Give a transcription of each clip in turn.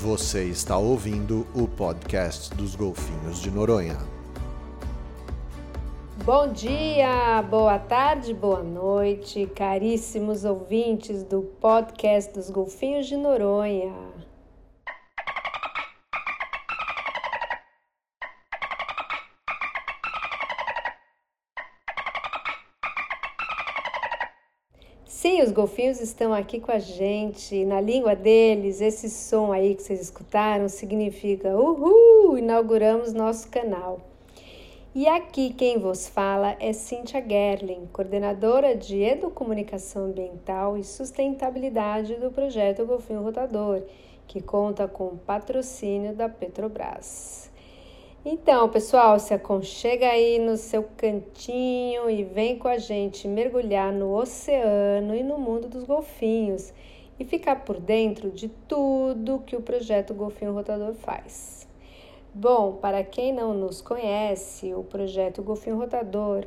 Você está ouvindo o podcast dos Golfinhos de Noronha. Bom dia, boa tarde, boa noite, caríssimos ouvintes do podcast dos Golfinhos de Noronha. Os golfinhos estão aqui com a gente. Na língua deles, esse som aí que vocês escutaram significa Uhul! Inauguramos nosso canal. E aqui quem vos fala é Cíntia Gerling, coordenadora de Educomunicação Ambiental e Sustentabilidade do projeto Golfinho Rotador, que conta com o patrocínio da Petrobras. Então, pessoal, se aconchega aí no seu cantinho e vem com a gente mergulhar no oceano e no mundo dos golfinhos e ficar por dentro de tudo que o projeto Golfinho Rotador faz. Bom, para quem não nos conhece, o projeto Golfinho Rotador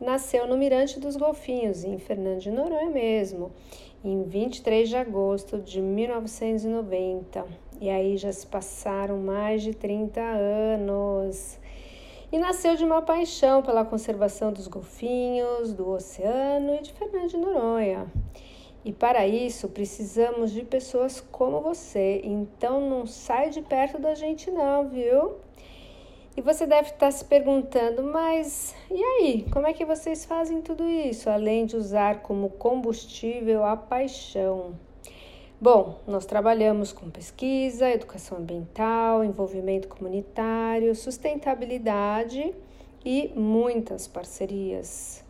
nasceu no Mirante dos Golfinhos, em Fernando de Noronha mesmo, em 23 de agosto de 1990. E aí já se passaram mais de 30 anos. E nasceu de uma paixão pela conservação dos golfinhos, do oceano e de Fernando de Noronha. E para isso precisamos de pessoas como você. Então não sai de perto da gente não, viu? E você deve estar se perguntando, mas e aí? Como é que vocês fazem tudo isso, além de usar como combustível a paixão? Bom, nós trabalhamos com pesquisa, educação ambiental, envolvimento comunitário, sustentabilidade e muitas parcerias.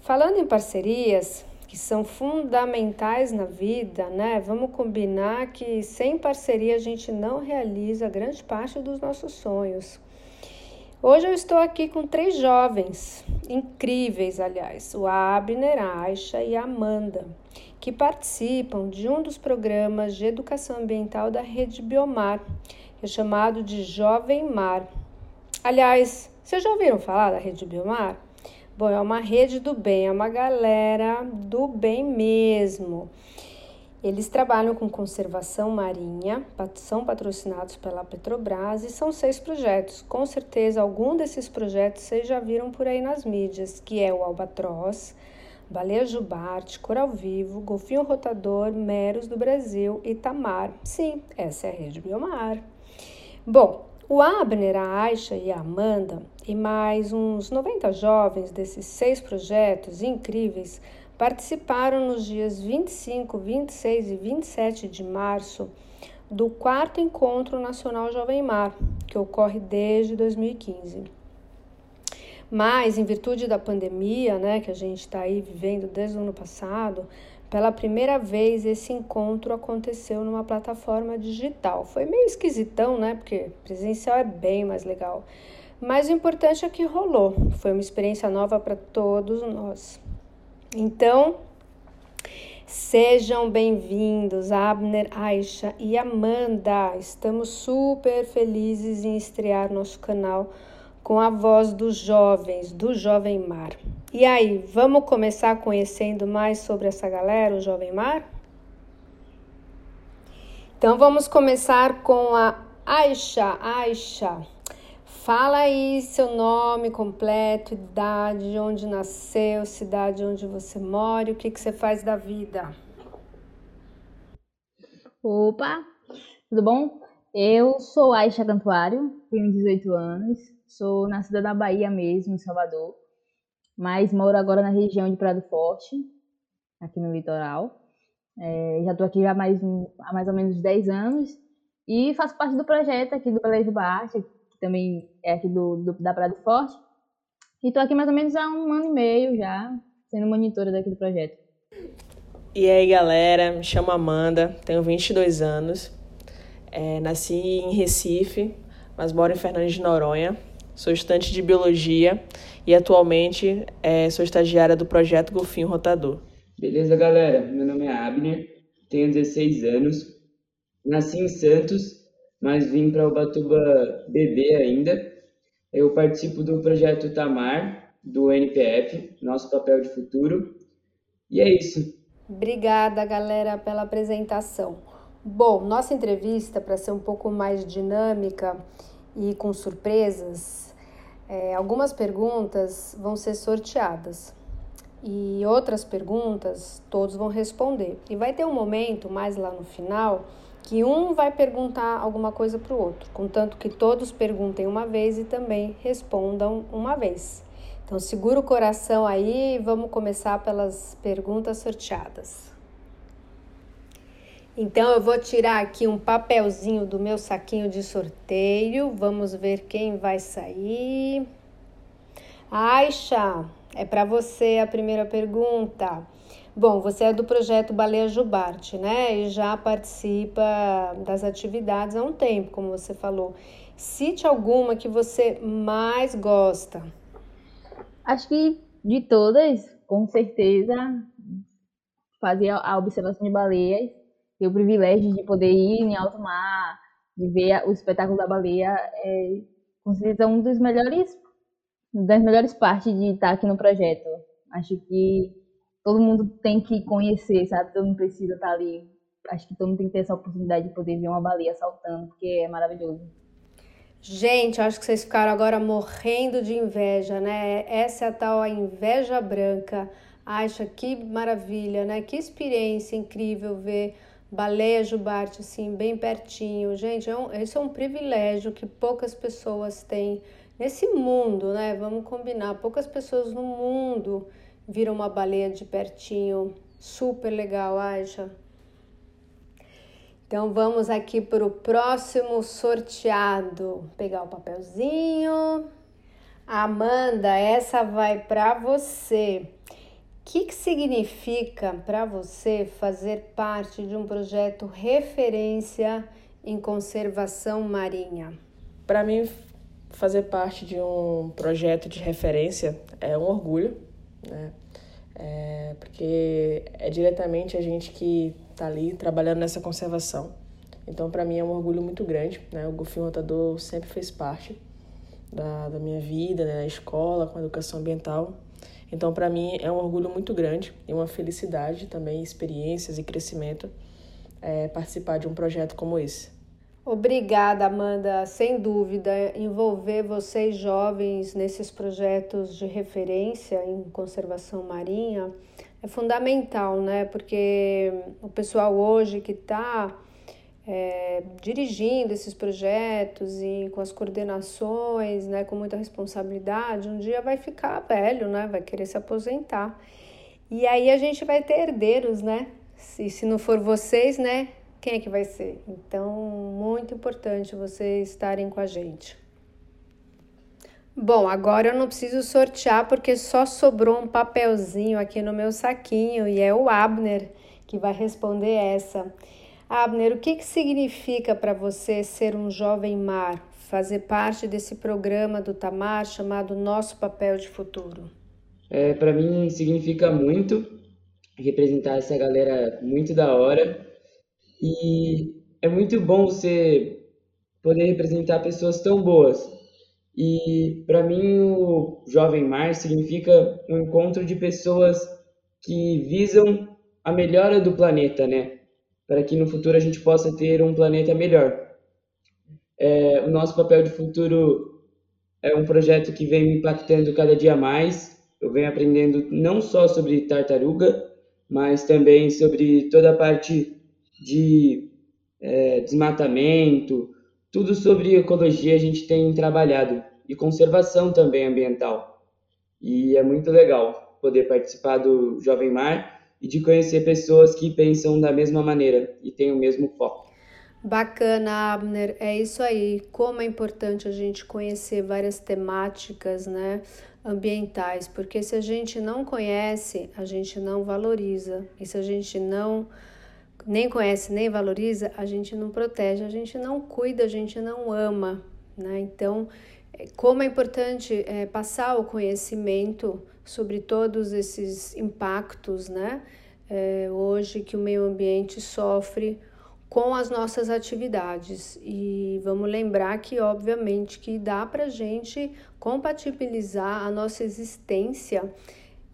Falando em parcerias, que são fundamentais na vida, né? Vamos combinar que sem parceria a gente não realiza grande parte dos nossos sonhos. Hoje eu estou aqui com três jovens, incríveis, aliás, o Abner, a Aisha e a Amanda, que participam de um dos programas de educação ambiental da Rede Biomar, que é chamado de Jovem Mar. Aliás, vocês já ouviram falar da Rede Biomar? Bom, é uma rede do bem, é uma galera do bem mesmo. Eles trabalham com conservação marinha, são patrocinados pela Petrobras e são seis projetos. Com certeza, algum desses projetos vocês já viram por aí nas mídias, que é o Albatroz, Baleia Jubarte, Coral Vivo, Golfinho Rotador, Meros do Brasil e Tamar. Sim, essa é a rede Biomar. Bom, o Abner, a Aisha e a Amanda e mais uns 90 jovens desses seis projetos incríveis participaram nos dias 25, 26 e 27 de março do quarto Encontro Nacional Jovem Mar, que ocorre desde 2015. Mas, em virtude da pandemia, né, que a gente está aí vivendo desde o ano passado, pela primeira vez esse encontro aconteceu numa plataforma digital. Foi meio esquisitão, né? Porque presencial é bem mais legal. Mas o importante é que rolou. Foi uma experiência nova para todos nós. Então, sejam bem-vindos, Abner, Aisha e Amanda. Estamos super felizes em estrear nosso canal com a voz dos jovens, do Jovem Mar. E aí, vamos começar conhecendo mais sobre essa galera, o Jovem Mar? Então vamos começar com a Aisha. Aisha, Fala aí seu nome completo, idade, onde nasceu, cidade onde você mora e o que, que você faz da vida. Opa, tudo bom? Eu sou Aisha Cantuário, tenho 18 anos, sou nascida na Bahia mesmo, em Salvador, mas moro agora na região de Prado Forte, aqui no litoral. É, já estou aqui há mais, há mais ou menos 10 anos e faço parte do projeto aqui do Colégio Baixa, que também é aqui do, do da Praia do Forte. E estou aqui mais ou menos há um ano e meio já, sendo monitora daqui do projeto. E aí, galera, me chamo Amanda, tenho 22 anos, é, nasci em Recife, mas moro em Fernandes de Noronha. Sou estudante de Biologia e atualmente é, sou estagiária do projeto Golfinho Rotador. Beleza, galera? Meu nome é Abner, tenho 16 anos, nasci em Santos mas vim para Ubatuba beber ainda. Eu participo do projeto Tamar, do NPF, Nosso Papel de Futuro. E é isso. Obrigada, galera, pela apresentação. Bom, nossa entrevista, para ser um pouco mais dinâmica e com surpresas, é, algumas perguntas vão ser sorteadas e outras perguntas todos vão responder. E vai ter um momento mais lá no final que um vai perguntar alguma coisa para o outro, contanto que todos perguntem uma vez e também respondam uma vez. Então segura o coração aí e vamos começar pelas perguntas sorteadas. Então eu vou tirar aqui um papelzinho do meu saquinho de sorteio. Vamos ver quem vai sair. Aixa, é para você a primeira pergunta. Bom, você é do projeto Baleia Jubarte, né? E já participa das atividades há um tempo, como você falou. Cite alguma que você mais gosta. Acho que de todas, com certeza, fazer a observação de baleias, ter o privilégio de poder ir em alto mar, de ver o espetáculo da baleia, é certeza um dos melhores, das melhores partes de estar aqui no projeto. Acho que todo mundo tem que conhecer, sabe? Todo mundo precisa estar ali. Acho que todo mundo tem que ter essa oportunidade de poder ver uma baleia saltando, porque é maravilhoso. Gente, acho que vocês ficaram agora morrendo de inveja, né? Essa é a tal a inveja branca. Acha que maravilha, né? Que experiência incrível ver baleia jubarte assim bem pertinho. Gente, é um, isso é um privilégio que poucas pessoas têm nesse mundo, né? Vamos combinar, poucas pessoas no mundo viram uma baleia de pertinho. Super legal, Aisha. Então vamos aqui para o próximo sorteado. Pegar o papelzinho. Amanda, essa vai para você. O que, que significa para você fazer parte de um projeto referência em conservação marinha? Para mim, fazer parte de um projeto de referência é um orgulho né? É, porque é diretamente a gente que está ali trabalhando nessa conservação. Então, para mim é um orgulho muito grande, né? O golfinho rotador sempre fez parte da, da minha vida, né? Na escola, com a educação ambiental. Então, para mim é um orgulho muito grande e uma felicidade também, experiências e crescimento é, participar de um projeto como esse. Obrigada, Amanda. Sem dúvida, envolver vocês jovens nesses projetos de referência em conservação marinha é fundamental, né? Porque o pessoal hoje que está é, dirigindo esses projetos e com as coordenações, né, com muita responsabilidade, um dia vai ficar velho, né? Vai querer se aposentar. E aí a gente vai ter herdeiros, né? Se, se não for vocês, né? quem é que vai ser? Então, muito importante vocês estarem com a gente. Bom, agora eu não preciso sortear porque só sobrou um papelzinho aqui no meu saquinho e é o Abner que vai responder essa. Abner, o que, que significa para você ser um jovem mar, fazer parte desse programa do Tamar chamado Nosso Papel de Futuro? É, para mim significa muito representar essa galera muito da hora e é muito bom você poder representar pessoas tão boas. E para mim o Jovem Mar significa um encontro de pessoas que visam a melhora do planeta, né? Para que no futuro a gente possa ter um planeta melhor. É, o nosso papel de futuro é um projeto que vem me impactando cada dia mais. Eu venho aprendendo não só sobre tartaruga, mas também sobre toda a parte de é, desmatamento, tudo sobre ecologia a gente tem trabalhado e conservação também ambiental. E é muito legal poder participar do Jovem Mar e de conhecer pessoas que pensam da mesma maneira e têm o mesmo foco. Bacana, Abner. É isso aí. Como é importante a gente conhecer várias temáticas, né, ambientais, porque se a gente não conhece, a gente não valoriza. E se a gente não nem conhece nem valoriza, a gente não protege, a gente não cuida, a gente não ama, né? Então, é, como é importante é, passar o conhecimento sobre todos esses impactos, né? É, hoje que o meio ambiente sofre com as nossas atividades e vamos lembrar que obviamente que dá para gente compatibilizar a nossa existência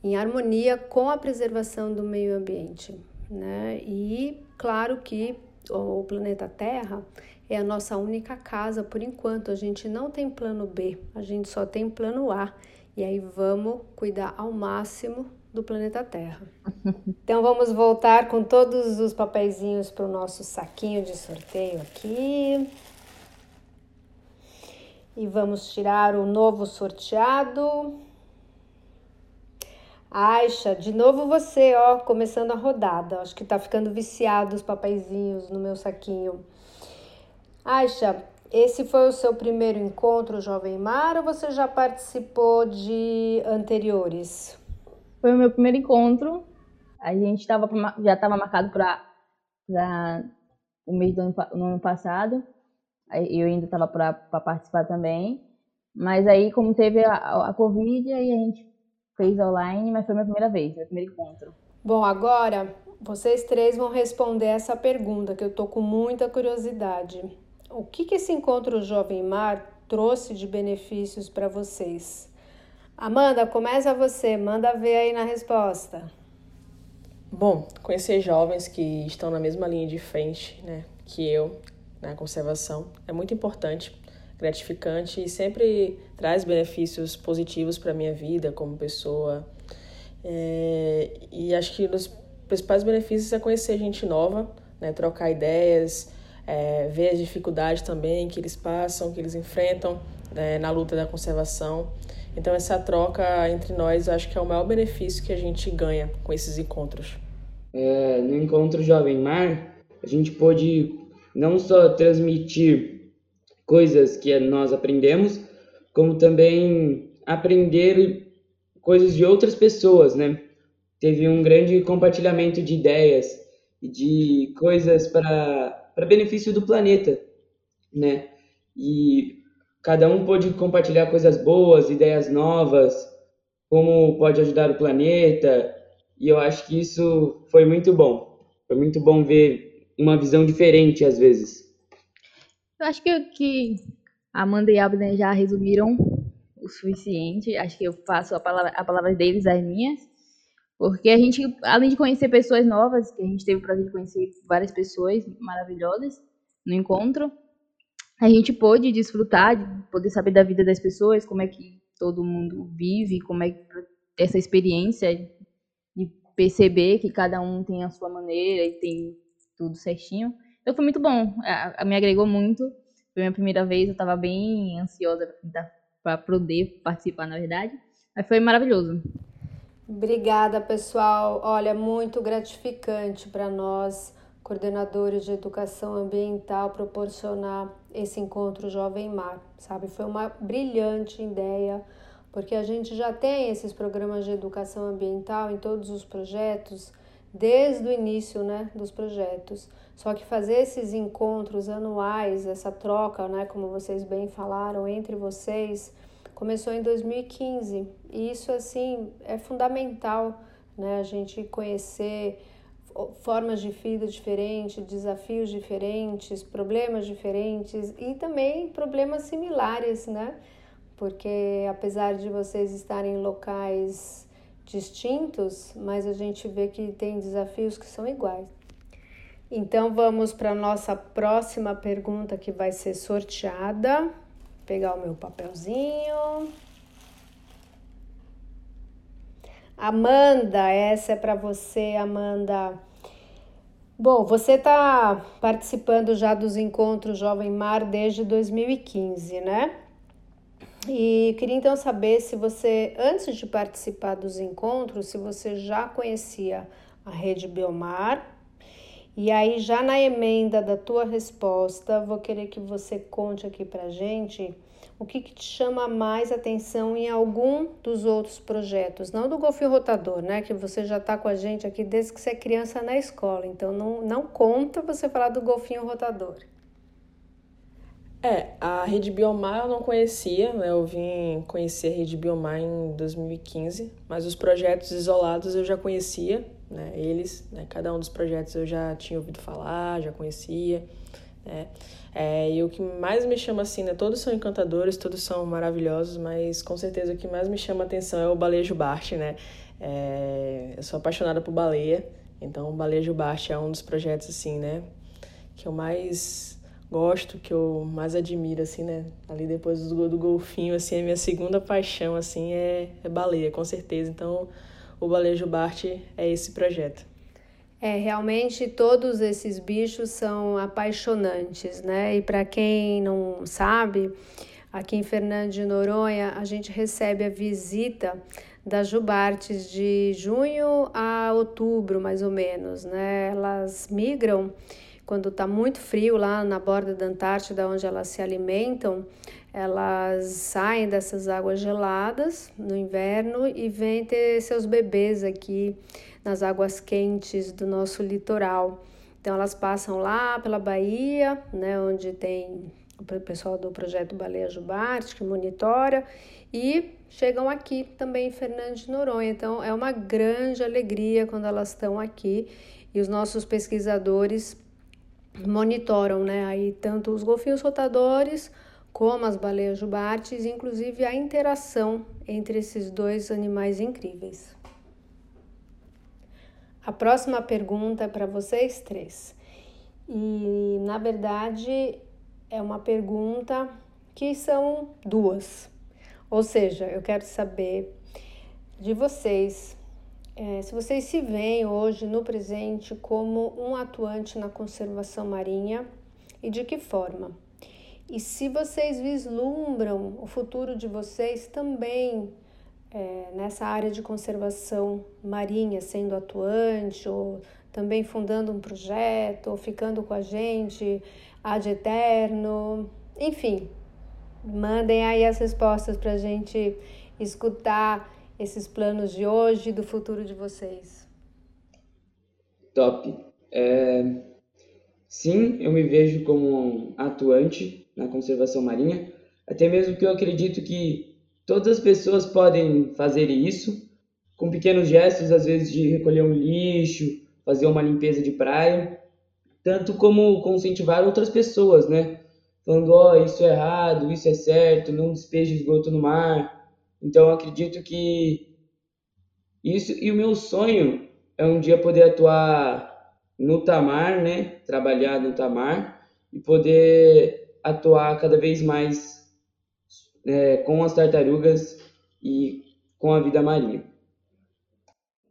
em harmonia com a preservação do meio ambiente né? E claro que o planeta Terra é a nossa única casa por enquanto. A gente não tem plano B, a gente só tem plano A. E aí vamos cuidar ao máximo do planeta Terra. Então vamos voltar com todos os papeizinhos para o nosso saquinho de sorteio aqui. E vamos tirar o novo sorteado. Aixa, de novo você, ó, começando a rodada. Acho que tá ficando viciado os papeizinhos no meu saquinho. Aixa, esse foi o seu primeiro encontro Jovem Mar ou você já participou de anteriores? Foi o meu primeiro encontro. A gente tava, já estava marcado para o mês do ano, no ano passado. Eu ainda estava para participar também. Mas aí, como teve a, a Covid, aí a gente fez online, mas foi minha primeira vez, meu primeiro encontro. Bom, agora vocês três vão responder essa pergunta que eu tô com muita curiosidade. O que, que esse encontro Jovem Mar trouxe de benefícios para vocês? Amanda, começa você, manda ver aí na resposta. Bom, conhecer jovens que estão na mesma linha de frente né, que eu, na conservação, é muito importante, gratificante e sempre traz benefícios positivos para a minha vida como pessoa. É, e acho que um dos principais benefícios é conhecer gente nova, né, trocar ideias, é, ver as dificuldades também que eles passam, que eles enfrentam né, na luta da conservação. Então, essa troca entre nós, acho que é o maior benefício que a gente ganha com esses encontros. É, no encontro Jovem Mar, a gente pôde não só transmitir coisas que nós aprendemos, como também aprender coisas de outras pessoas, né? Teve um grande compartilhamento de ideias e de coisas para para benefício do planeta, né? E cada um pôde compartilhar coisas boas, ideias novas, como pode ajudar o planeta, e eu acho que isso foi muito bom. Foi muito bom ver uma visão diferente às vezes. Eu acho que, que Amanda e Abner já resumiram o suficiente. Acho que eu faço a palavra, a palavra deles as minhas. Porque a gente, além de conhecer pessoas novas, que a gente teve o prazer de conhecer várias pessoas maravilhosas no encontro, a gente pôde desfrutar, de poder saber da vida das pessoas, como é que todo mundo vive, como é que essa experiência de perceber que cada um tem a sua maneira e tem tudo certinho. Então foi muito bom, me agregou muito. Foi a minha primeira vez, eu estava bem ansiosa para poder participar, na verdade. Mas foi maravilhoso. Obrigada, pessoal. Olha, muito gratificante para nós, coordenadores de educação ambiental, proporcionar esse encontro Jovem Mar, sabe? Foi uma brilhante ideia, porque a gente já tem esses programas de educação ambiental em todos os projetos, desde o início, né, dos projetos. Só que fazer esses encontros anuais, essa troca, né, como vocês bem falaram, entre vocês, começou em 2015 e isso assim é fundamental, né? A gente conhecer formas de vida diferentes, desafios diferentes, problemas diferentes e também problemas similares, né? Porque apesar de vocês estarem em locais distintos, mas a gente vê que tem desafios que são iguais. Então vamos para a nossa próxima pergunta que vai ser sorteada pegar o meu papelzinho. Amanda, essa é para você, Amanda. Bom, você está participando já dos encontros Jovem Mar desde 2015, né? E queria então saber se você, antes de participar dos encontros, se você já conhecia a Rede Biomar e aí, já na emenda da tua resposta, vou querer que você conte aqui pra gente o que, que te chama mais atenção em algum dos outros projetos, não do golfinho rotador, né? Que você já está com a gente aqui desde que você é criança na escola, então não, não conta você falar do golfinho rotador. É, a Rede Biomar eu não conhecia, né? Eu vim conhecer a Rede Biomar em 2015, mas os projetos isolados eu já conhecia, né? Eles, né? cada um dos projetos eu já tinha ouvido falar, já conhecia, né? É, e o que mais me chama assim, né? Todos são encantadores, todos são maravilhosos, mas com certeza o que mais me chama atenção é o Balejo Bart, né? É, eu sou apaixonada por baleia, então o Balejo Bart é um dos projetos assim, né? que eu mais gosto, que eu mais admiro, assim, né? Ali depois do, do golfinho, assim, a minha segunda paixão, assim, é, é baleia, com certeza. Então, o Balejo Bart é esse projeto. É, realmente todos esses bichos são apaixonantes, né? E para quem não sabe, aqui em Fernando de Noronha, a gente recebe a visita das jubartes de junho a outubro, mais ou menos, né? Elas migram quando está muito frio lá na borda da Antártida, onde elas se alimentam, elas saem dessas águas geladas no inverno e vêm ter seus bebês aqui nas águas quentes do nosso litoral. Então elas passam lá pela Bahia, né, onde tem o pessoal do projeto Baleia Jubarte que monitora e chegam aqui também em Fernando de Noronha. Então é uma grande alegria quando elas estão aqui e os nossos pesquisadores monitoram, né, aí tanto os golfinhos rotadores como as baleias jubartes, inclusive a interação entre esses dois animais incríveis. A próxima pergunta é para vocês três. E na verdade é uma pergunta que são duas. Ou seja, eu quero saber de vocês é, se vocês se veem hoje no presente como um atuante na conservação marinha e de que forma? E se vocês vislumbram o futuro de vocês também é, nessa área de conservação marinha, sendo atuante, ou também fundando um projeto, ou ficando com a gente ad eterno, enfim, mandem aí as respostas para a gente escutar esses planos de hoje e do futuro de vocês? Top. É... Sim, eu me vejo como um atuante na conservação marinha, até mesmo que eu acredito que todas as pessoas podem fazer isso com pequenos gestos, às vezes de recolher um lixo, fazer uma limpeza de praia, tanto como conscientizar outras pessoas, né? Falando, ó, oh, isso é errado, isso é certo, não despeje esgoto no mar, então eu acredito que isso e o meu sonho é um dia poder atuar no Tamar, né? Trabalhar no Tamar e poder atuar cada vez mais é, com as tartarugas e com a vida marinha.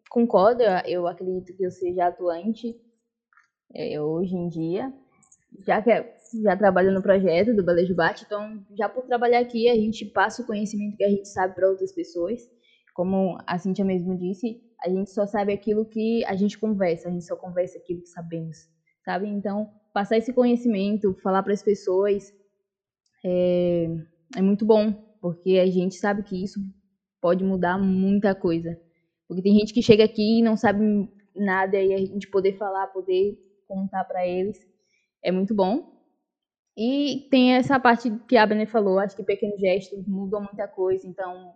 Concordo, eu acredito que eu seja atuante é, hoje em dia, já que é já trabalho no projeto do Balejo Bate, então já por trabalhar aqui a gente passa o conhecimento que a gente sabe para outras pessoas. Como a Cintia mesmo disse, a gente só sabe aquilo que a gente conversa, a gente só conversa aquilo que sabemos, sabe? Então, passar esse conhecimento, falar para as pessoas é, é muito bom, porque a gente sabe que isso pode mudar muita coisa. Porque tem gente que chega aqui e não sabe nada e a gente poder falar, poder contar para eles é muito bom. E tem essa parte que a Brené falou, acho que pequenos gestos mudam muita coisa, então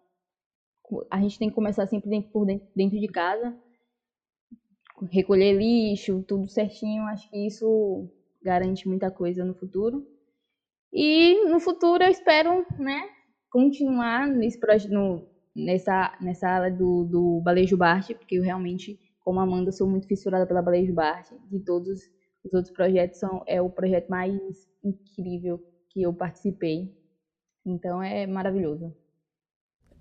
a gente tem que começar sempre dentro, por dentro, dentro de casa, recolher lixo, tudo certinho, acho que isso garante muita coisa no futuro. E no futuro eu espero, né, continuar nesse projeto, nessa, nessa ala do, do Balejo Bart, porque eu realmente, como Amanda, sou muito fissurada pela Balejo Bart, de todos os outros projetos são é o projeto mais incrível que eu participei. Então é maravilhoso.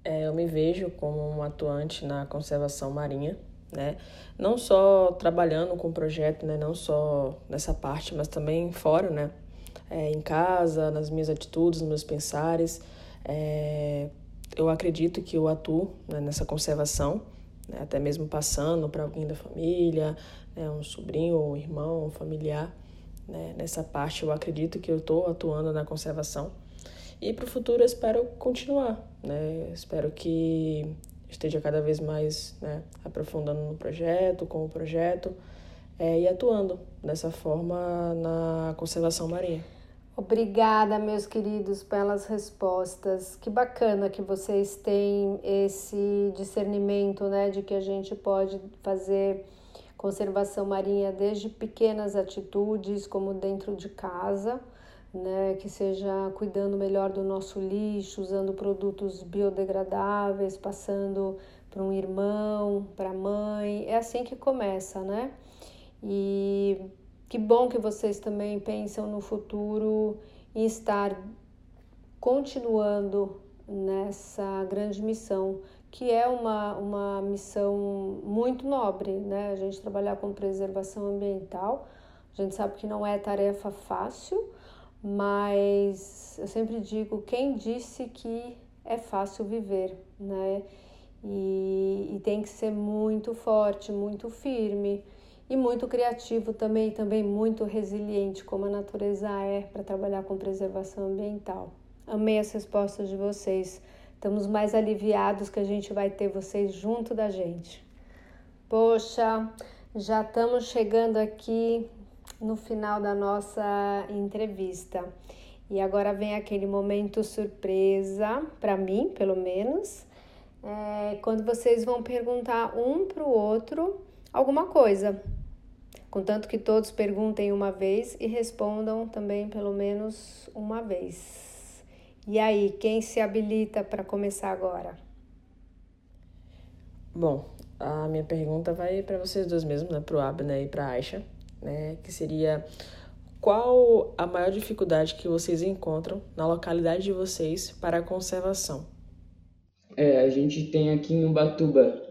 É, eu me vejo como um atuante na conservação marinha, né? Não só trabalhando com o projeto, né? Não só nessa parte, mas também fora, né? É, em casa, nas minhas atitudes, nos meus pensares. É, eu acredito que eu atuo né, nessa conservação, né? até mesmo passando para alguém da família, né, um sobrinho, um irmão, um familiar. Né? Nessa parte eu acredito que eu estou atuando na conservação. E para o futuro eu espero continuar. Né? Espero que esteja cada vez mais né, aprofundando no projeto, com o projeto, é, e atuando dessa forma na conservação marinha. Obrigada, meus queridos, pelas respostas. Que bacana que vocês têm esse discernimento, né, de que a gente pode fazer conservação marinha desde pequenas atitudes, como dentro de casa, né, que seja cuidando melhor do nosso lixo, usando produtos biodegradáveis, passando para um irmão, para a mãe. É assim que começa, né? E que bom que vocês também pensam no futuro e estar continuando nessa grande missão, que é uma, uma missão muito nobre, né? A gente trabalhar com preservação ambiental, a gente sabe que não é tarefa fácil, mas eu sempre digo: quem disse que é fácil viver, né? E, e tem que ser muito forte, muito firme e muito criativo também, também muito resiliente, como a natureza é para trabalhar com preservação ambiental. Amei as respostas de vocês. Estamos mais aliviados que a gente vai ter vocês junto da gente. Poxa, já estamos chegando aqui no final da nossa entrevista. E agora vem aquele momento surpresa, para mim, pelo menos, é quando vocês vão perguntar um para o outro alguma coisa. Contanto que todos perguntem uma vez e respondam também pelo menos uma vez. E aí, quem se habilita para começar agora? Bom, a minha pergunta vai para vocês dois mesmo, né? Para o Abner e para a Aisha, né? Que seria qual a maior dificuldade que vocês encontram na localidade de vocês para a conservação? É, a gente tem aqui em Ubatuba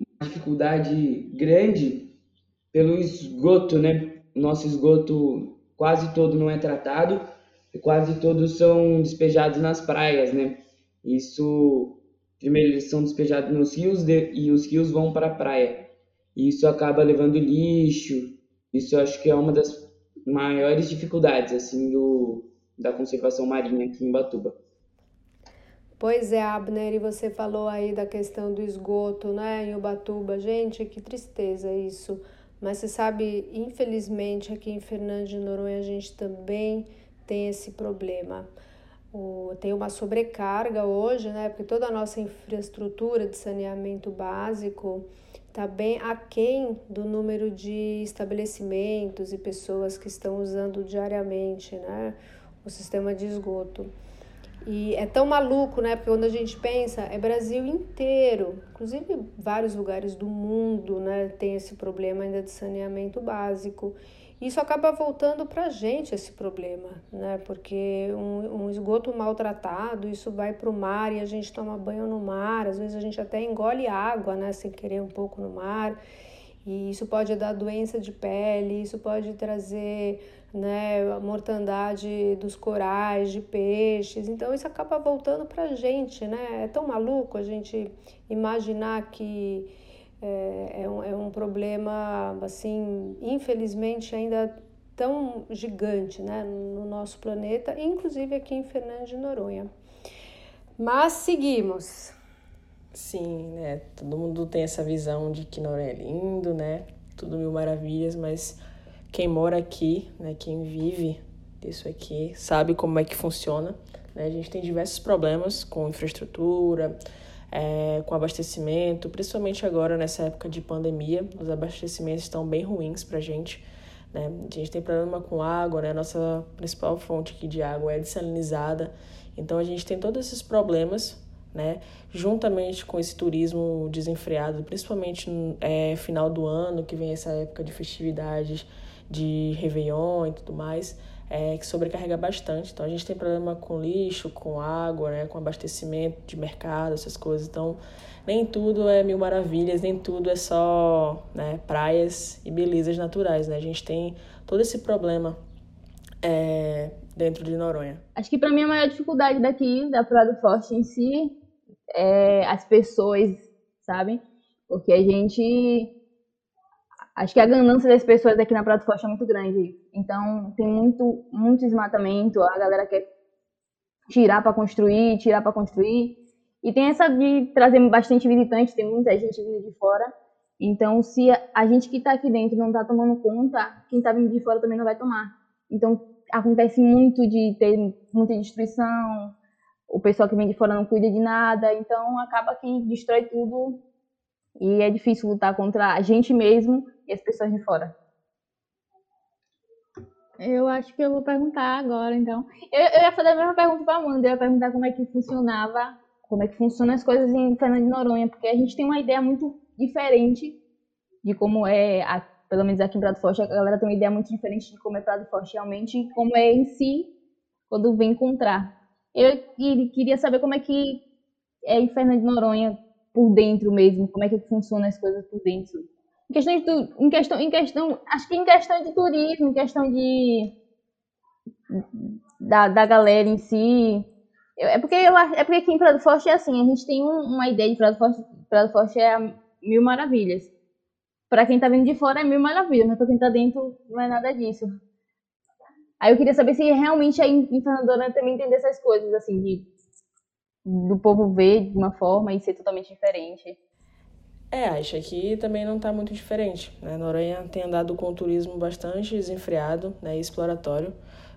uma dificuldade grande pelo esgoto, né? Nosso esgoto quase todo não é tratado e quase todos são despejados nas praias, né? Isso, primeiro, eles são despejados nos rios de, e os rios vão para a praia. Isso acaba levando lixo. Isso eu acho que é uma das maiores dificuldades assim do, da conservação marinha aqui em Batuba. Pois é, Abner, e você falou aí da questão do esgoto, né, em Ubatuba. Gente, que tristeza isso. Mas você sabe, infelizmente, aqui em Fernando de Noronha a gente também tem esse problema. O, tem uma sobrecarga hoje, né, porque toda a nossa infraestrutura de saneamento básico está bem aquém do número de estabelecimentos e pessoas que estão usando diariamente né, o sistema de esgoto. E é tão maluco, né? Porque quando a gente pensa, é Brasil inteiro, inclusive vários lugares do mundo, né? Tem esse problema ainda de saneamento básico. Isso acaba voltando para a gente esse problema, né? Porque um, um esgoto maltratado, isso vai para o mar e a gente toma banho no mar, às vezes a gente até engole água, né? Sem querer um pouco no mar. E isso pode dar doença de pele, isso pode trazer né, a mortandade dos corais, de peixes. Então isso acaba voltando para a gente, né? É tão maluco a gente imaginar que é, é, um, é um problema, assim, infelizmente ainda tão gigante, né, no nosso planeta, inclusive aqui em Fernando de Noronha. Mas seguimos. Sim, né? Todo mundo tem essa visão de que Noronha é lindo, né? Tudo mil maravilhas, mas quem mora aqui, né, quem vive disso aqui, sabe como é que funciona. Né? A gente tem diversos problemas com infraestrutura, é, com abastecimento, principalmente agora nessa época de pandemia, os abastecimentos estão bem ruins para a gente. Né? A gente tem problema com água, né? Nossa principal fonte aqui de água é desalinizada. Então a gente tem todos esses problemas, né? Juntamente com esse turismo desenfreado, principalmente no é, final do ano, que vem essa época de festividades de Réveillon e tudo mais, é, que sobrecarrega bastante. Então a gente tem problema com lixo, com água, né, com abastecimento de mercado, essas coisas. Então nem tudo é mil maravilhas, nem tudo é só né, praias e belezas naturais. Né? A gente tem todo esse problema é, dentro de Noronha. Acho que para mim a maior dificuldade daqui, da Praia do Forte em si, é as pessoas, sabe? Porque a gente Acho que a ganância das pessoas aqui na Praia do Forte é muito grande. Então, tem muito, muito desmatamento, a galera quer tirar para construir, tirar para construir. E tem essa de trazer bastante visitante, tem muita gente vindo de fora. Então, se a gente que está aqui dentro não está tomando conta, quem está vindo de fora também não vai tomar. Então, acontece muito de ter muita destruição, o pessoal que vem de fora não cuida de nada, então acaba que destrói tudo e é difícil lutar contra a gente mesmo e as pessoas de fora. Eu acho que eu vou perguntar agora, então. Eu, eu ia fazer a mesma pergunta para a Amanda, eu ia perguntar como é que funcionava, como é que funcionam as coisas em Fernando de Noronha, porque a gente tem uma ideia muito diferente de como é a, pelo menos aqui em Prado Forte, a galera tem uma ideia muito diferente de como é Prado Forte realmente e como é em si quando vem encontrar. Eu queria saber como é que é em Fernando de Noronha por dentro mesmo, como é que funciona as coisas por dentro. Em de, em questão, em questão, acho que em questão de turismo, em questão de da, da galera em si. É porque, eu, é porque aqui em Prado Forte é assim, a gente tem um, uma ideia de Prado Forte, Prado Forte é mil maravilhas. Para quem tá vindo de fora é mil maravilhas, mas para quem tá dentro não é nada disso. Aí eu queria saber se realmente aí em Fernandona também entender essas coisas, assim, de do povo ver de uma forma e ser totalmente diferente. É, acho que também não está muito diferente. Né? Noronha tem andado com um turismo bastante desenfreado né, e exploratório,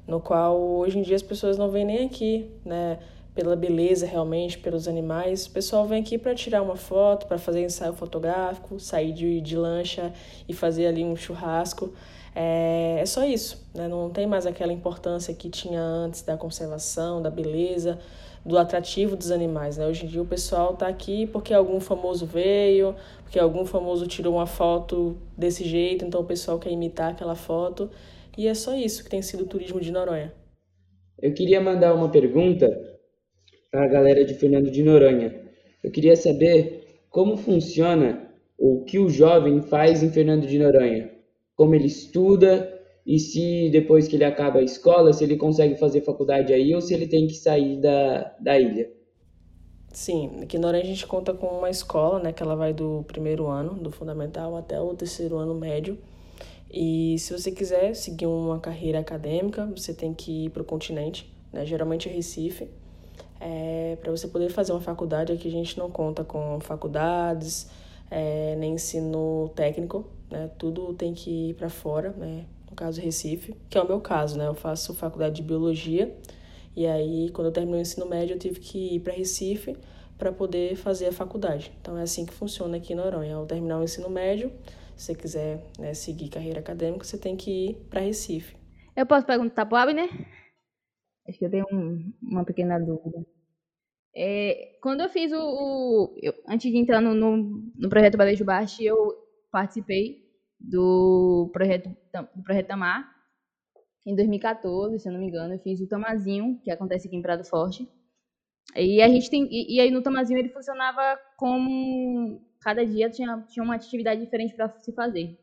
no qual hoje em dia as pessoas não vêm nem aqui, né? Pela beleza realmente, pelos animais. O pessoal vem aqui para tirar uma foto, para fazer ensaio fotográfico, sair de, de lancha e fazer ali um churrasco. É, é só isso, né? não tem mais aquela importância que tinha antes da conservação, da beleza, do atrativo dos animais. Né? Hoje em dia o pessoal está aqui porque algum famoso veio, porque algum famoso tirou uma foto desse jeito, então o pessoal quer imitar aquela foto. E é só isso que tem sido o turismo de Noronha. Eu queria mandar uma pergunta para a galera de Fernando de Noronha. Eu queria saber como funciona o que o jovem faz em Fernando de Noronha. Como ele estuda, e se depois que ele acaba a escola, se ele consegue fazer faculdade aí ou se ele tem que sair da, da ilha. Sim, aqui na Noronha a gente conta com uma escola, né, que ela vai do primeiro ano, do fundamental até o terceiro ano médio. E se você quiser seguir uma carreira acadêmica, você tem que ir para o continente, né, geralmente é Recife. É, para você poder fazer uma faculdade, aqui a gente não conta com faculdades, é, nem ensino técnico, né, tudo tem que ir para fora, né, no caso Recife, que é o meu caso, né? Eu faço faculdade de biologia e aí quando eu terminei o ensino médio eu tive que ir para Recife para poder fazer a faculdade. Então é assim que funciona aqui na Noronha. Ao terminar o ensino médio, se você quiser né, seguir carreira acadêmica, você tem que ir para Recife. Eu posso perguntar para o Abner? Acho que eu tenho um, uma pequena dúvida. É, quando eu fiz o. o eu, antes de entrar no, no, no projeto Balejo Baixo, eu participei do projeto, do projeto Tamar. Em 2014, se eu não me engano, eu fiz o Tamazinho, que acontece aqui em Prado Forte. E a gente tem e, e aí no Tamazinho ele funcionava como cada dia tinha, tinha uma atividade diferente para se fazer.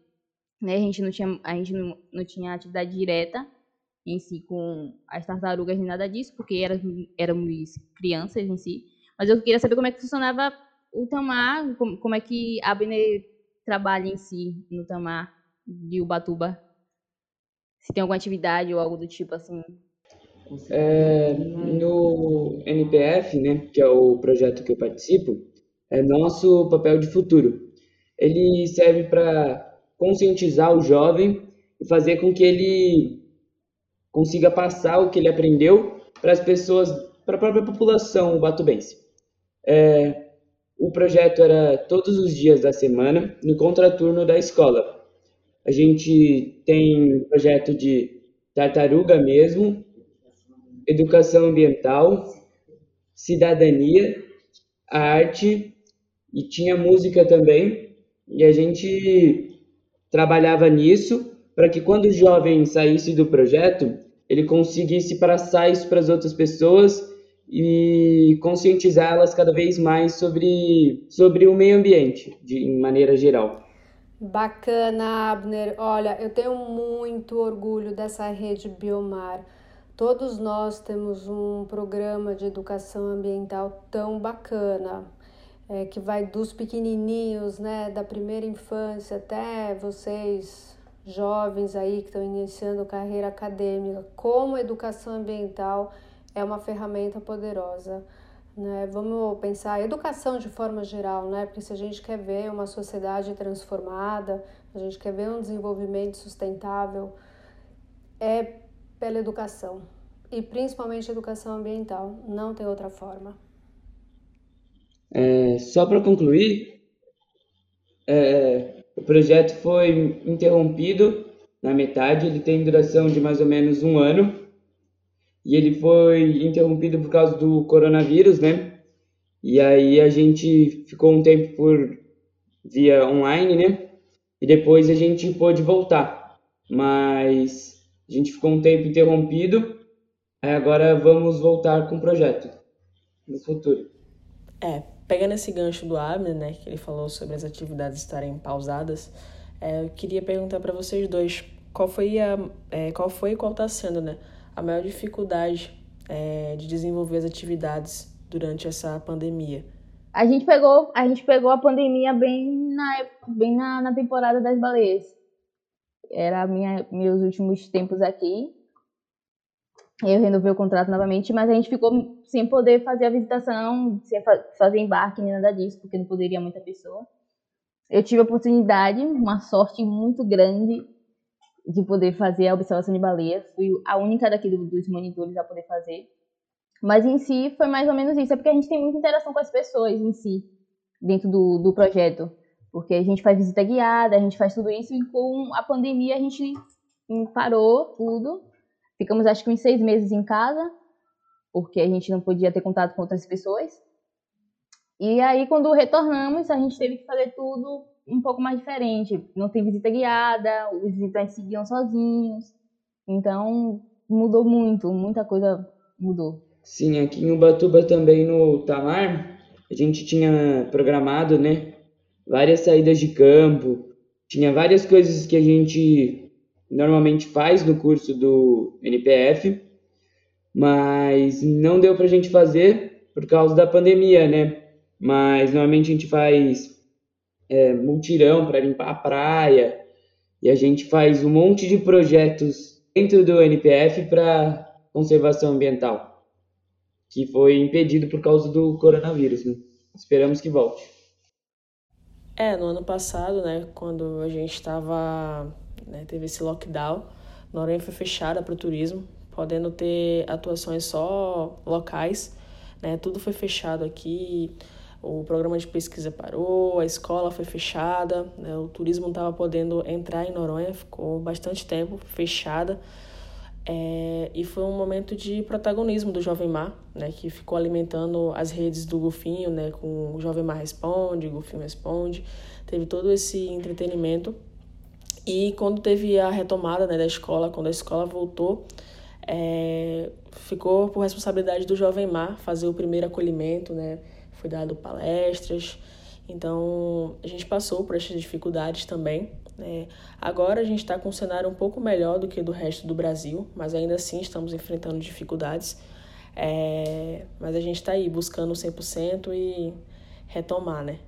Né? A gente não tinha a gente não, não tinha atividade direta em si com as tartarugas nem nada disso, porque éramos, crianças em si. Mas eu queria saber como é que funcionava o Tamar, como, como é que a Bene trabalha em si no Tamar de Ubatuba? Se tem alguma atividade ou algo do tipo assim? É, no NPF, né, que é o projeto que eu participo, é nosso papel de futuro. Ele serve para conscientizar o jovem e fazer com que ele consiga passar o que ele aprendeu para as pessoas, para a própria população batubense. É, o projeto era todos os dias da semana, no contraturno da escola. A gente tem projeto de tartaruga mesmo, educação ambiental, cidadania, arte e tinha música também. E a gente trabalhava nisso para que quando o jovem saísse do projeto, ele conseguisse passar isso para as outras pessoas e conscientizá-las cada vez mais sobre, sobre o meio ambiente, de maneira geral. Bacana, Abner. Olha, eu tenho muito orgulho dessa rede Biomar. Todos nós temos um programa de educação ambiental tão bacana, é, que vai dos pequenininhos, né, da primeira infância até vocês jovens aí que estão iniciando carreira acadêmica, como educação ambiental é uma ferramenta poderosa. Né? Vamos pensar a educação de forma geral, né? porque se a gente quer ver uma sociedade transformada, a gente quer ver um desenvolvimento sustentável, é pela educação e principalmente educação ambiental, não tem outra forma. É, só para concluir, é, o projeto foi interrompido na metade, ele tem duração de mais ou menos um ano e ele foi interrompido por causa do coronavírus, né? E aí a gente ficou um tempo por via online, né? e depois a gente pôde voltar. Mas a gente ficou um tempo interrompido, aí agora vamos voltar com o projeto no futuro. É, pegando esse gancho do Abner, né, que ele falou sobre as atividades estarem pausadas, é, eu queria perguntar para vocês dois qual foi a, é, qual foi e qual está sendo, né, a maior dificuldade é, de desenvolver as atividades durante essa pandemia. A gente pegou, a gente pegou a pandemia bem na bem na, na temporada das baleias. Era minha, meus últimos tempos aqui. Eu renovei o contrato novamente, mas a gente ficou sem poder fazer a visitação, sem fazer embarque nem nada disso, porque não poderia muita pessoa. Eu tive a oportunidade, uma sorte muito grande de poder fazer a observação de baleia. Fui a única daqui dos monitores a poder fazer. Mas em si foi mais ou menos isso. É porque a gente tem muita interação com as pessoas em si, dentro do, do projeto. Porque a gente faz visita guiada, a gente faz tudo isso e com a pandemia a gente parou tudo. Ficamos acho que uns seis meses em casa, porque a gente não podia ter contato com outras pessoas. E aí quando retornamos, a gente teve que fazer tudo um pouco mais diferente. Não tem visita guiada, os visitantes seguiam sozinhos. Então mudou muito, muita coisa mudou. Sim, aqui em Ubatuba também no Tamar, a gente tinha programado, né, várias saídas de campo, tinha várias coisas que a gente normalmente faz no curso do NPF, mas não deu para a gente fazer por causa da pandemia, né? Mas normalmente a gente faz é, multirão para limpar a praia e a gente faz um monte de projetos dentro do NPF para conservação ambiental que foi impedido por causa do coronavírus. Né? Esperamos que volte. É, no ano passado, né, quando a gente estava, né, teve esse lockdown, Noronha foi fechada para o turismo, podendo ter atuações só locais, né, tudo foi fechado aqui, o programa de pesquisa parou, a escola foi fechada, né, o turismo não estava podendo entrar em Noronha, ficou bastante tempo fechada, é, e foi um momento de protagonismo do Jovem Mar, né, que ficou alimentando as redes do Golfinho, né, com o Jovem Mar Responde, Golfinho Responde, teve todo esse entretenimento. E quando teve a retomada né, da escola, quando a escola voltou, é, ficou por responsabilidade do Jovem Mar fazer o primeiro acolhimento, né, foi dado palestras, então a gente passou por essas dificuldades também, é, agora a gente está com um cenário um pouco melhor do que do resto do Brasil, mas ainda assim estamos enfrentando dificuldades. É, mas a gente está aí buscando 100% e retomar, né?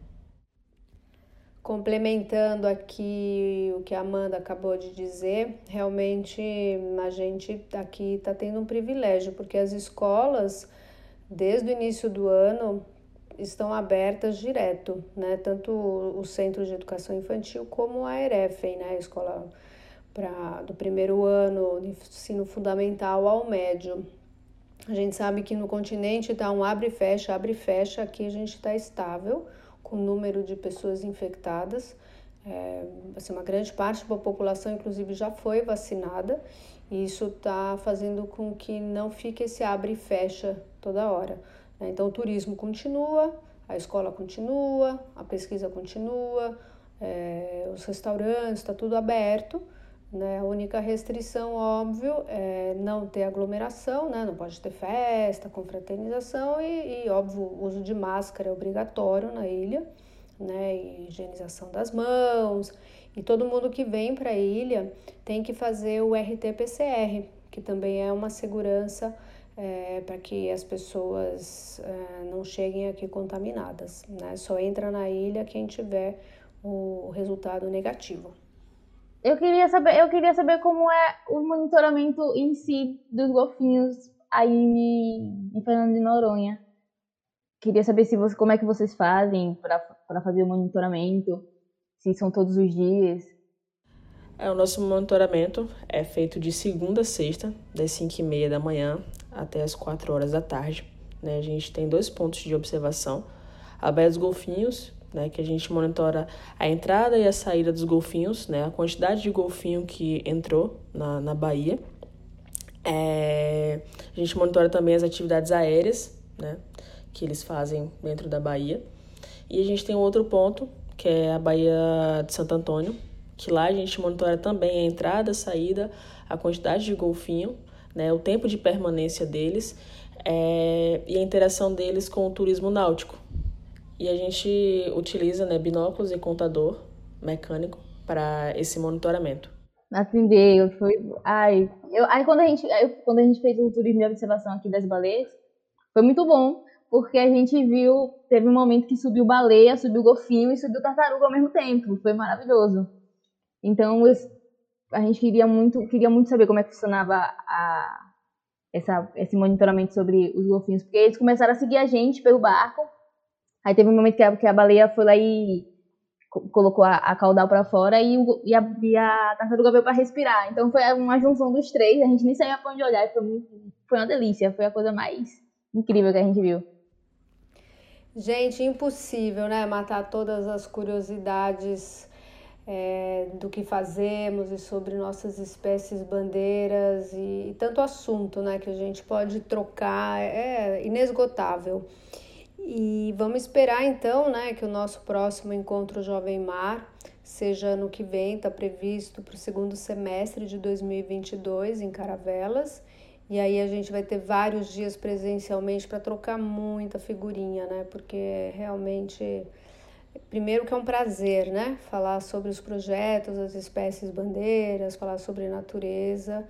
Complementando aqui o que a Amanda acabou de dizer, realmente a gente aqui está tendo um privilégio, porque as escolas, desde o início do ano, estão abertas direto, né? Tanto o Centro de Educação Infantil como a EREFEM, né? A escola pra, do primeiro ano, ensino fundamental ao médio. A gente sabe que no continente está um abre e fecha, abre e fecha, aqui a gente está estável com o número de pessoas infectadas. É, assim, uma grande parte da população, inclusive, já foi vacinada, e isso está fazendo com que não fique esse abre e fecha toda hora. Né? Então, o turismo continua, a escola continua, a pesquisa continua, é, os restaurantes, está tudo aberto. Né? A única restrição, óbvio, é não ter aglomeração, né? não pode ter festa, confraternização e, e, óbvio, o uso de máscara é obrigatório na ilha, né? E higienização das mãos. E todo mundo que vem para a ilha tem que fazer o RT-PCR, que também é uma segurança é, para que as pessoas é, não cheguem aqui contaminadas. Né? Só entra na ilha quem tiver o resultado negativo. Eu queria saber, eu queria saber como é o monitoramento em si dos golfinhos aí em Fernando de Noronha. Queria saber se você, como é que vocês fazem para fazer o monitoramento, se são todos os dias. É, o nosso monitoramento é feito de segunda a sexta, das 5 e meia da manhã até as 4 horas da tarde. Né? A gente tem dois pontos de observação. A Baía dos Golfinhos, né, que a gente monitora a entrada e a saída dos golfinhos, né, a quantidade de golfinho que entrou na, na Bahia. É, a gente monitora também as atividades aéreas né, que eles fazem dentro da Bahia. E a gente tem um outro ponto, que é a Baía de Santo Antônio, que lá a gente monitora também a entrada, a saída, a quantidade de golfinho, né, o tempo de permanência deles é, e a interação deles com o turismo náutico. E a gente utiliza né, binóculos e contador mecânico para esse monitoramento. Atendeu, foi. Ai, eu, aí quando a gente, aí, quando a gente fez o turismo de observação aqui das baleias, foi muito bom, porque a gente viu, teve um momento que subiu baleia, subiu golfinho e subiu tartaruga ao mesmo tempo. Foi maravilhoso. Então, a gente queria muito, queria muito saber como é que funcionava a, essa, esse monitoramento sobre os golfinhos, porque eles começaram a seguir a gente pelo barco. Aí teve um momento que a, que a baleia foi lá e colocou a, a caudal para fora e, o, e, a, e a tartaruga veio para respirar. Então foi uma junção dos três, a gente nem sabia para onde olhar foi, muito, foi uma delícia, foi a coisa mais incrível que a gente viu. Gente, impossível, né? Matar todas as curiosidades é, do que fazemos e sobre nossas espécies bandeiras e, e tanto assunto, né? Que a gente pode trocar, é inesgotável. E vamos esperar então, né, que o nosso próximo encontro Jovem Mar seja ano que vem, está previsto para o segundo semestre de 2022 em Caravelas. E aí a gente vai ter vários dias presencialmente para trocar muita figurinha, né? Porque realmente, primeiro que é um prazer, né? Falar sobre os projetos, as espécies bandeiras, falar sobre natureza.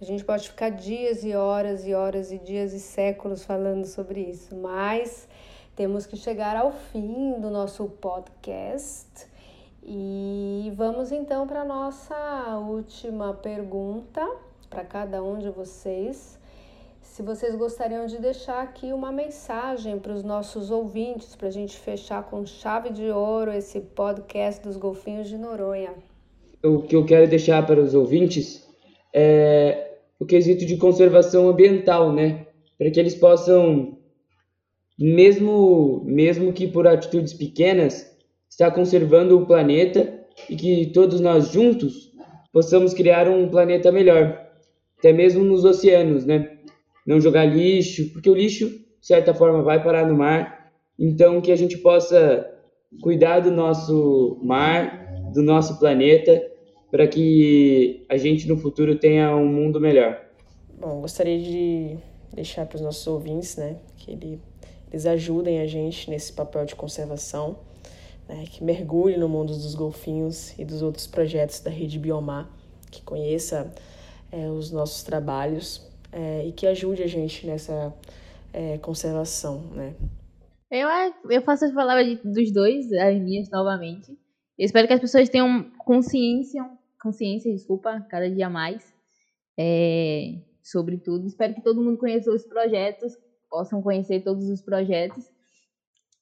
A gente pode ficar dias e horas e horas e dias e séculos falando sobre isso, mas temos que chegar ao fim do nosso podcast e vamos então para a nossa última pergunta para cada um de vocês. Se vocês gostariam de deixar aqui uma mensagem para os nossos ouvintes, para a gente fechar com chave de ouro esse podcast dos Golfinhos de Noronha. O que eu quero deixar para os ouvintes é o quesito de conservação ambiental, né? Para que eles possam mesmo, mesmo que por atitudes pequenas, está conservando o planeta e que todos nós juntos possamos criar um planeta melhor, até mesmo nos oceanos, né? Não jogar lixo, porque o lixo, de certa forma, vai parar no mar. Então, que a gente possa cuidar do nosso mar, do nosso planeta, para que a gente no futuro tenha um mundo melhor. Bom, gostaria de deixar para os nossos ouvintes, né, que ele eles ajudem a gente nesse papel de conservação, né, que mergulhe no mundo dos golfinhos e dos outros projetos da Rede Biomar, que conheça é, os nossos trabalhos é, e que ajude a gente nessa é, conservação, né. Eu, eu faço as palavras dos dois, as minhas novamente. Eu espero que as pessoas tenham consciência, consciência, desculpa, cada dia mais, é, sobre tudo. Espero que todo mundo conheça os projetos, possam conhecer todos os projetos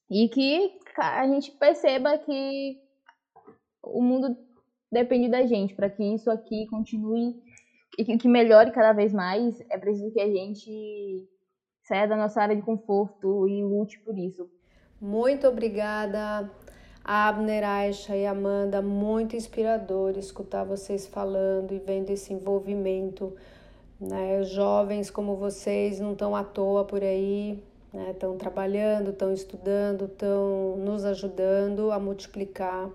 e que a gente perceba que o mundo depende da gente para que isso aqui continue e que melhore cada vez mais. É preciso que a gente saia da nossa área de conforto e lute por isso. Muito obrigada, Abner, Aisha e Amanda. Muito inspirador escutar vocês falando e vendo esse envolvimento né? Jovens como vocês não estão à toa por aí, estão né? trabalhando, estão estudando, estão nos ajudando a multiplicar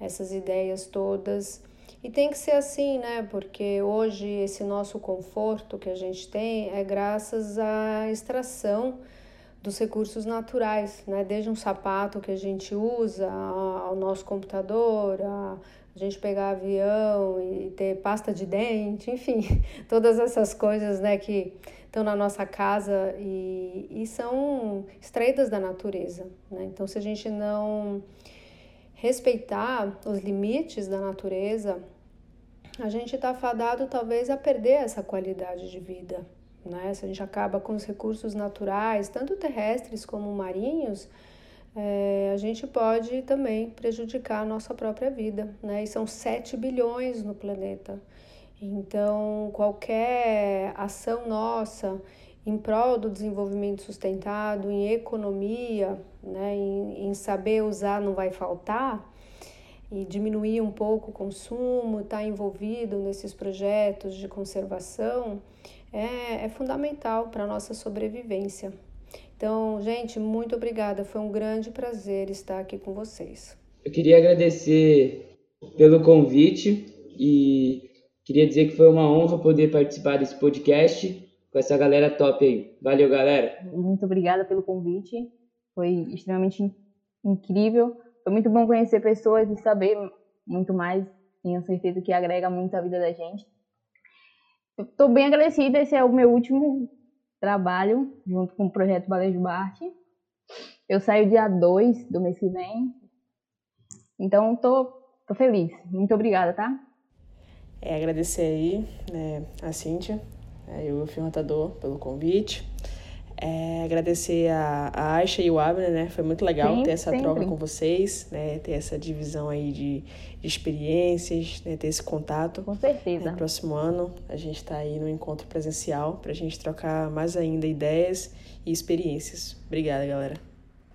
essas ideias todas. E tem que ser assim, né? Porque hoje esse nosso conforto que a gente tem é graças à extração dos recursos naturais, né? Desde um sapato que a gente usa, ao nosso computador, a, gente pegar avião e ter pasta de dente, enfim, todas essas coisas né, que estão na nossa casa e, e são extraídas da natureza. Né? Então, se a gente não respeitar os limites da natureza, a gente está fadado talvez a perder essa qualidade de vida. Né? Se a gente acaba com os recursos naturais, tanto terrestres como marinhos, é, a gente pode também prejudicar a nossa própria vida, né? E são 7 bilhões no planeta. Então, qualquer ação nossa em prol do desenvolvimento sustentado, em economia, né, em, em saber usar não vai faltar, e diminuir um pouco o consumo, estar tá envolvido nesses projetos de conservação, é, é fundamental para a nossa sobrevivência. Então, gente, muito obrigada. Foi um grande prazer estar aqui com vocês. Eu queria agradecer pelo convite e queria dizer que foi uma honra poder participar desse podcast com essa galera top aí. Valeu, galera. Muito obrigada pelo convite. Foi extremamente incrível. Foi muito bom conhecer pessoas e saber muito mais. Tenho certeza que agrega muito a vida da gente. Estou bem agradecida. Esse é o meu último trabalho junto com o projeto Balejo Bart. Eu saio dia 2 do mês que vem. Então, tô, tô feliz. Muito obrigada, tá? É, agradecer aí né, a Cíntia e o Fio Rotador pelo convite. É, agradecer a, a Aisha e o Abner, né? Foi muito legal Sim, ter essa sempre. troca com vocês, né? Ter essa divisão aí de, de experiências, né? ter esse contato. Com certeza. No próximo ano a gente está aí no encontro presencial para a gente trocar mais ainda ideias e experiências. Obrigada, galera.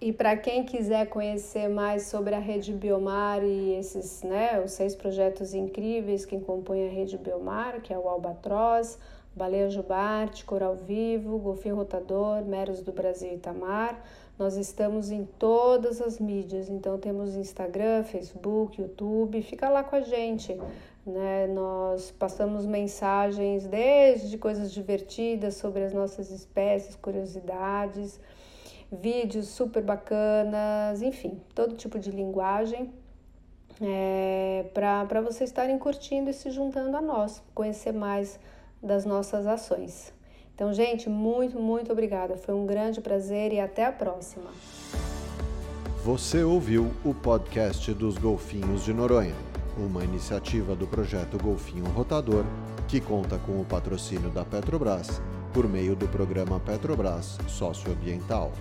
E para quem quiser conhecer mais sobre a Rede Biomar e esses, né, os seis projetos incríveis que compõem a Rede Biomar, que é o Albatroz, Baleia Jubarte, Coral Vivo, Golfinho Rotador, Meros do Brasil e Itamar, nós estamos em todas as mídias, então temos Instagram, Facebook, YouTube, fica lá com a gente, né? Nós passamos mensagens desde coisas divertidas sobre as nossas espécies, curiosidades, vídeos super bacanas, enfim, todo tipo de linguagem é, para vocês estarem curtindo e se juntando a nós, conhecer mais das nossas ações. Então, gente, muito, muito obrigada. Foi um grande prazer e até a próxima. Você ouviu o podcast dos Golfinhos de Noronha, uma iniciativa do projeto Golfinho Rotador, que conta com o patrocínio da Petrobras por meio do programa Petrobras Socioambiental.